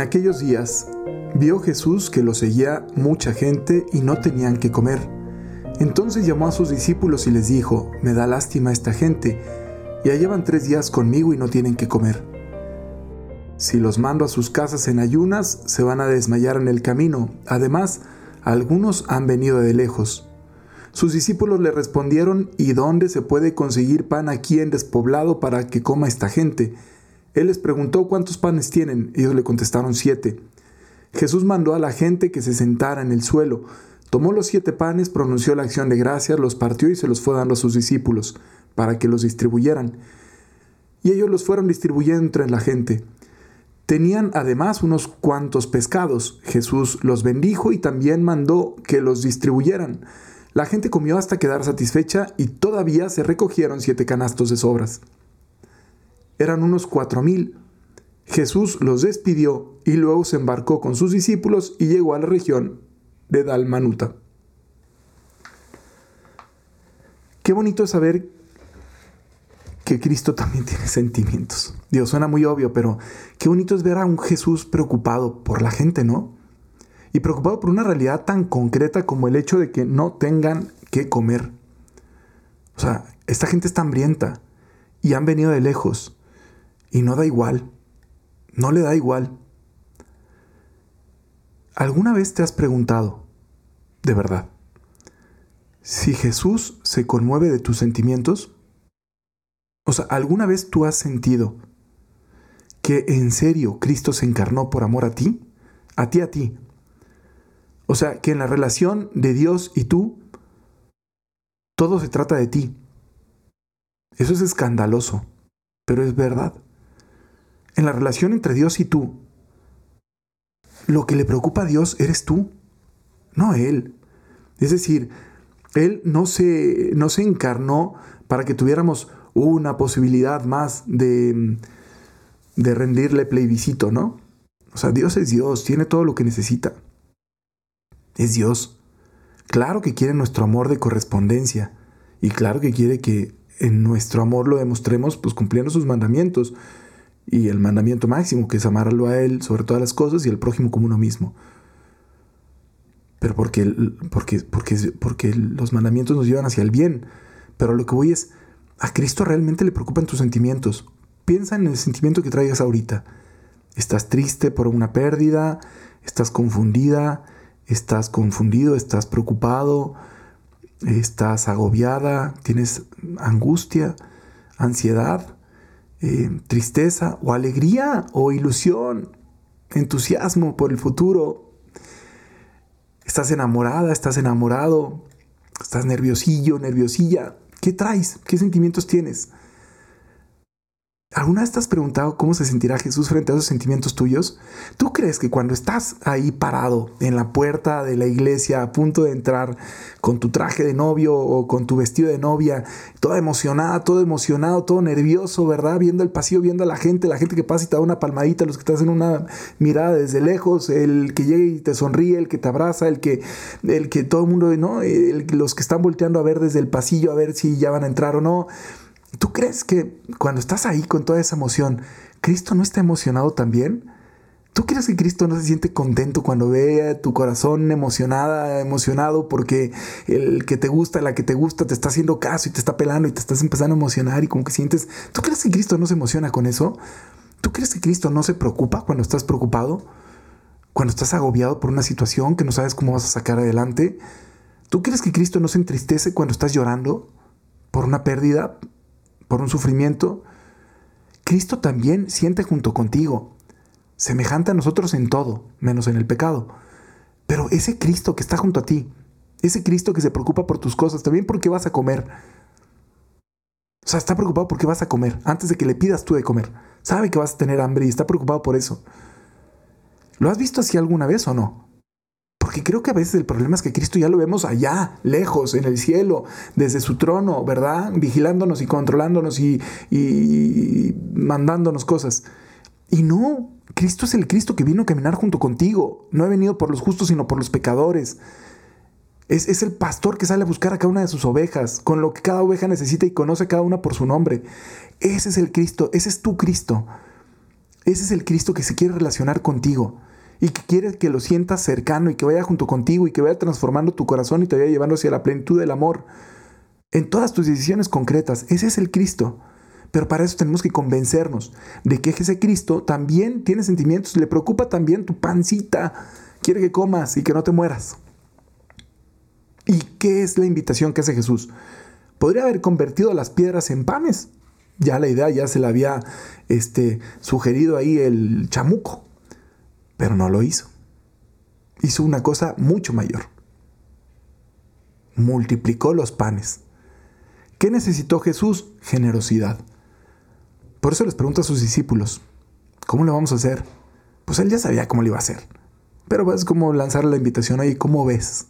En aquellos días vio Jesús que lo seguía mucha gente y no tenían que comer. Entonces llamó a sus discípulos y les dijo, me da lástima esta gente, ya llevan tres días conmigo y no tienen que comer. Si los mando a sus casas en ayunas, se van a desmayar en el camino. Además, algunos han venido de lejos. Sus discípulos le respondieron, ¿y dónde se puede conseguir pan aquí en despoblado para que coma esta gente? Él les preguntó cuántos panes tienen. Ellos le contestaron siete. Jesús mandó a la gente que se sentara en el suelo. Tomó los siete panes, pronunció la acción de gracias, los partió y se los fue dando a sus discípulos, para que los distribuyeran. Y ellos los fueron distribuyendo entre la gente. Tenían además unos cuantos pescados. Jesús los bendijo y también mandó que los distribuyeran. La gente comió hasta quedar satisfecha y todavía se recogieron siete canastos de sobras. Eran unos cuatro mil. Jesús los despidió y luego se embarcó con sus discípulos y llegó a la región de Dalmanuta. Qué bonito es saber que Cristo también tiene sentimientos. Dios, suena muy obvio, pero qué bonito es ver a un Jesús preocupado por la gente, ¿no? y preocupado por una realidad tan concreta como el hecho de que no tengan que comer. O sea, esta gente está hambrienta y han venido de lejos y no da igual, no le da igual. ¿Alguna vez te has preguntado, de verdad, si Jesús se conmueve de tus sentimientos? O sea, ¿alguna vez tú has sentido que en serio Cristo se encarnó por amor a ti? A ti, a ti, o sea, que en la relación de Dios y tú, todo se trata de ti. Eso es escandaloso, pero es verdad. En la relación entre Dios y tú, lo que le preocupa a Dios eres tú, no Él. Es decir, Él no se, no se encarnó para que tuviéramos una posibilidad más de, de rendirle plebiscito, ¿no? O sea, Dios es Dios, tiene todo lo que necesita es Dios. Claro que quiere nuestro amor de correspondencia y claro que quiere que en nuestro amor lo demostremos pues cumpliendo sus mandamientos y el mandamiento máximo que es amarlo a Él sobre todas las cosas y al prójimo como uno mismo. Pero porque, porque, porque, porque los mandamientos nos llevan hacia el bien. Pero lo que voy es, a Cristo realmente le preocupan tus sentimientos. Piensa en el sentimiento que traigas ahorita. Estás triste por una pérdida, estás confundida, estás confundido, estás preocupado, estás agobiada, tienes angustia, ansiedad, eh, tristeza o alegría o ilusión, entusiasmo por el futuro. Estás enamorada, estás enamorado, estás nerviosillo, nerviosilla. ¿Qué traes? ¿Qué sentimientos tienes? ¿Alguna vez te has preguntado cómo se sentirá Jesús frente a esos sentimientos tuyos? ¿Tú crees que cuando estás ahí parado en la puerta de la iglesia a punto de entrar con tu traje de novio o con tu vestido de novia, toda emocionada, todo emocionado, todo nervioso, ¿verdad? Viendo el pasillo, viendo a la gente, la gente que pasa y te da una palmadita, los que te hacen una mirada desde lejos, el que llega y te sonríe, el que te abraza, el que, el que todo el mundo, ¿no? los que están volteando a ver desde el pasillo a ver si ya van a entrar o no ¿Tú crees que cuando estás ahí con toda esa emoción, Cristo no está emocionado también? ¿Tú crees que Cristo no se siente contento cuando ve a tu corazón emocionada, emocionado porque el que te gusta, la que te gusta, te está haciendo caso y te está pelando y te estás empezando a emocionar y como que sientes... ¿Tú crees que Cristo no se emociona con eso? ¿Tú crees que Cristo no se preocupa cuando estás preocupado? Cuando estás agobiado por una situación que no sabes cómo vas a sacar adelante? ¿Tú crees que Cristo no se entristece cuando estás llorando por una pérdida, por un sufrimiento, Cristo también siente junto contigo, semejante a nosotros en todo, menos en el pecado. Pero ese Cristo que está junto a ti, ese Cristo que se preocupa por tus cosas, también porque vas a comer. O sea, está preocupado porque vas a comer, antes de que le pidas tú de comer. Sabe que vas a tener hambre y está preocupado por eso. ¿Lo has visto así alguna vez o no? Porque creo que a veces el problema es que Cristo ya lo vemos allá, lejos, en el cielo, desde su trono, ¿verdad? Vigilándonos y controlándonos y, mandándonos cosas. Y no, Cristo es el Cristo que vino a caminar junto contigo. No ha venido por los justos, sino por los pecadores. Es, es, el pastor que sale a buscar a cada una de sus ovejas, con lo que cada oveja necesita y conoce a cada una por su nombre. Ese es el Cristo, ese es tu Cristo. Ese es el Cristo que se quiere relacionar contigo y que quiere que lo sientas cercano y que vaya junto contigo y que vaya transformando tu corazón y te vaya llevando hacia la plenitud del amor en todas tus decisiones concretas. Ese es el Cristo. Pero para eso tenemos que convencernos de que ese Cristo también tiene sentimientos, le preocupa también tu pancita, quiere que comas y que no te mueras. ¿Y qué es la invitación que hace Jesús? Podría haber convertido las piedras en panes. Ya la idea ya se la había este, sugerido ahí el chamuco, pero no lo hizo. Hizo una cosa mucho mayor. Multiplicó los panes. ¿Qué necesitó Jesús? Generosidad. Por eso les pregunto a sus discípulos, ¿cómo le vamos a hacer? Pues él ya sabía cómo le iba a hacer. Pero es como lanzar la invitación ahí, ¿cómo ves?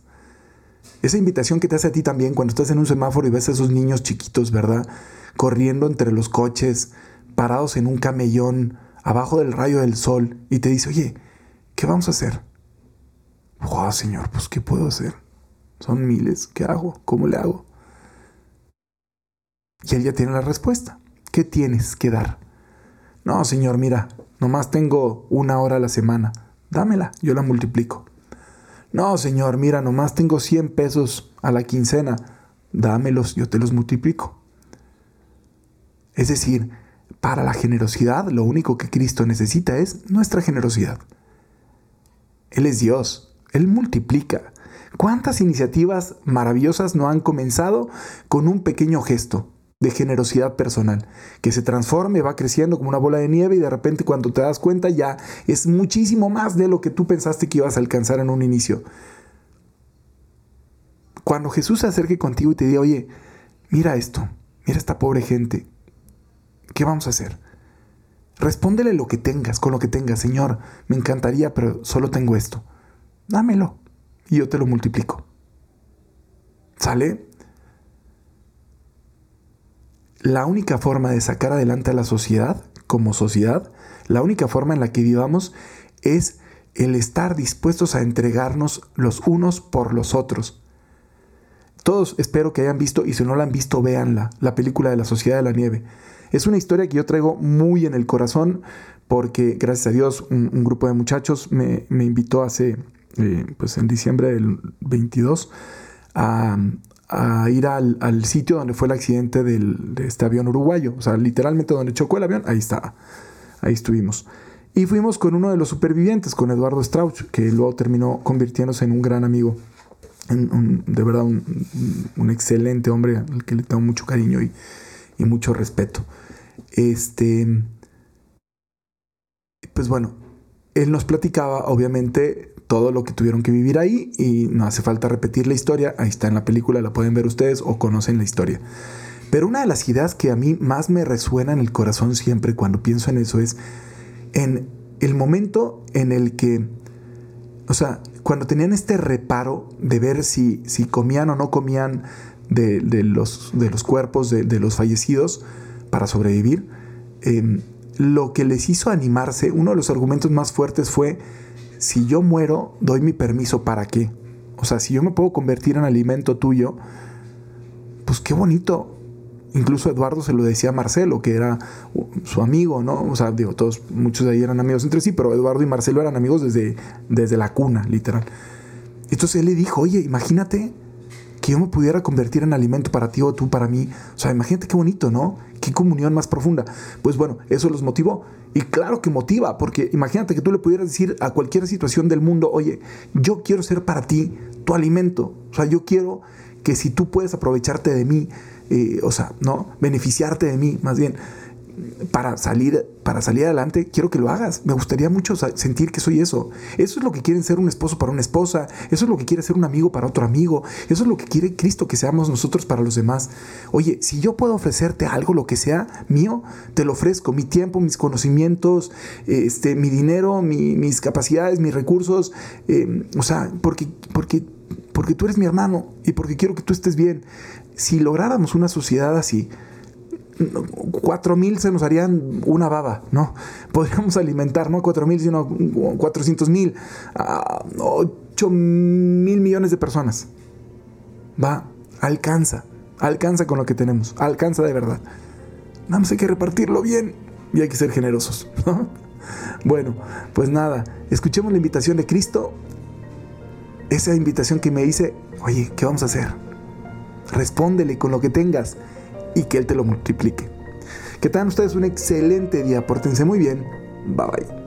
Esa invitación que te hace a ti también cuando estás en un semáforo y ves a esos niños chiquitos, ¿verdad? Corriendo entre los coches, parados en un camellón, abajo del rayo del sol, y te dice, oye, ¿qué vamos a hacer? Oh, Señor, pues ¿qué puedo hacer? Son miles, ¿qué hago? ¿Cómo le hago? Y él ya tiene la respuesta. ¿Qué tienes que dar? No, Señor, mira, nomás tengo una hora a la semana. Dámela, yo la multiplico. No, Señor, mira, nomás tengo 100 pesos a la quincena. Dámelos, yo te los multiplico. Es decir, para la generosidad lo único que Cristo necesita es nuestra generosidad. Él es Dios, Él multiplica. ¿Cuántas iniciativas maravillosas no han comenzado con un pequeño gesto? de generosidad personal, que se transforme, va creciendo como una bola de nieve y de repente cuando te das cuenta ya es muchísimo más de lo que tú pensaste que ibas a alcanzar en un inicio. Cuando Jesús se acerque contigo y te diga, oye, mira esto, mira esta pobre gente, ¿qué vamos a hacer? Respóndele lo que tengas, con lo que tengas, Señor, me encantaría, pero solo tengo esto. Dámelo y yo te lo multiplico. ¿Sale? la única forma de sacar adelante a la sociedad, como sociedad, la única forma en la que vivamos es el estar dispuestos a entregarnos los unos por los otros. Todos espero que hayan visto, y si no la han visto, véanla, la película de la Sociedad de la Nieve. Es una historia que yo traigo muy en el corazón porque, gracias a Dios, un, grupo de muchachos me, invitó hace, eh, pues en diciembre del 22, a, a ir al, sitio donde fue el accidente del, de este avión uruguayo. O sea, literalmente donde chocó el avión, ahí estaba. Ahí estuvimos. Y fuimos con uno de los supervivientes, con Eduardo Strauch, que luego terminó convirtiéndose en un gran amigo. de verdad, un, excelente hombre al que le tengo mucho cariño y, y mucho respeto. Este. Pues bueno, él nos platicaba, obviamente, todo lo que tuvieron que vivir ahí y no hace falta repetir la historia, ahí está en la película, la pueden ver ustedes o conocen la historia. Pero una de las ideas que a mí más me resuena en el corazón siempre cuando pienso en eso es en el momento en el que, o sea, cuando tenían este reparo de ver si, si comían o no comían de, los, de los, cuerpos de, los fallecidos para sobrevivir, em, lo que les hizo animarse, uno de los argumentos más fuertes fue, si yo muero, doy mi permiso para qué. O sea, si yo me puedo convertir en alimento tuyo, pues qué bonito. Incluso Eduardo se lo decía a Marcelo, que era su amigo, ¿no? O sea, digo, todos, muchos de ahí eran amigos entre sí, pero Eduardo y Marcelo eran amigos desde, desde la cuna, literal. Entonces él le dijo, oye, imagínate que yo me pudiera convertir en alimento para ti o tú para mí. O sea, imagínate qué bonito, ¿no? Qué comunión más profunda. Pues bueno, eso los motivó. Y claro que motiva, porque imagínate que tú le pudieras decir a cualquier situación del mundo, oye, yo quiero ser para ti tu alimento. O sea, yo quiero que si tú puedes aprovecharte de mí, eh, o sea, ¿no? Beneficiarte de mí, más bien, para salir, para salir adelante, quiero que lo hagas. Me gustaría mucho sentir que soy eso. Eso es lo que quieren ser un esposo para una esposa. Eso es lo que quiere ser un amigo para otro amigo. Eso es lo que quiere Cristo que seamos nosotros para los demás. Oye, si yo puedo ofrecerte algo, lo que sea mío, te lo ofrezco. Mi tiempo, mis conocimientos, este, mi dinero, mis capacidades, mis recursos. Eh, o sea, porque, porque, porque tú eres mi hermano y porque quiero que tú estés bien. Si lográramos una sociedad así, cuatro mil se nos harían una baba, ¿no? Podríamos alimentar, no cuatro mil, sino 400 mil, ocho mil millones de personas. Va, alcanza, alcanza con lo que tenemos, alcanza de verdad. Nada más hay que repartirlo bien y hay que ser generosos, bueno, pues nada, escuchemos la invitación de Cristo. Esa invitación que me dice, oye, ¿qué vamos a hacer? Respóndele con lo que tengas y que Él te lo multiplique. Que tengan ustedes un excelente día, pórtense muy bien. Bye bye.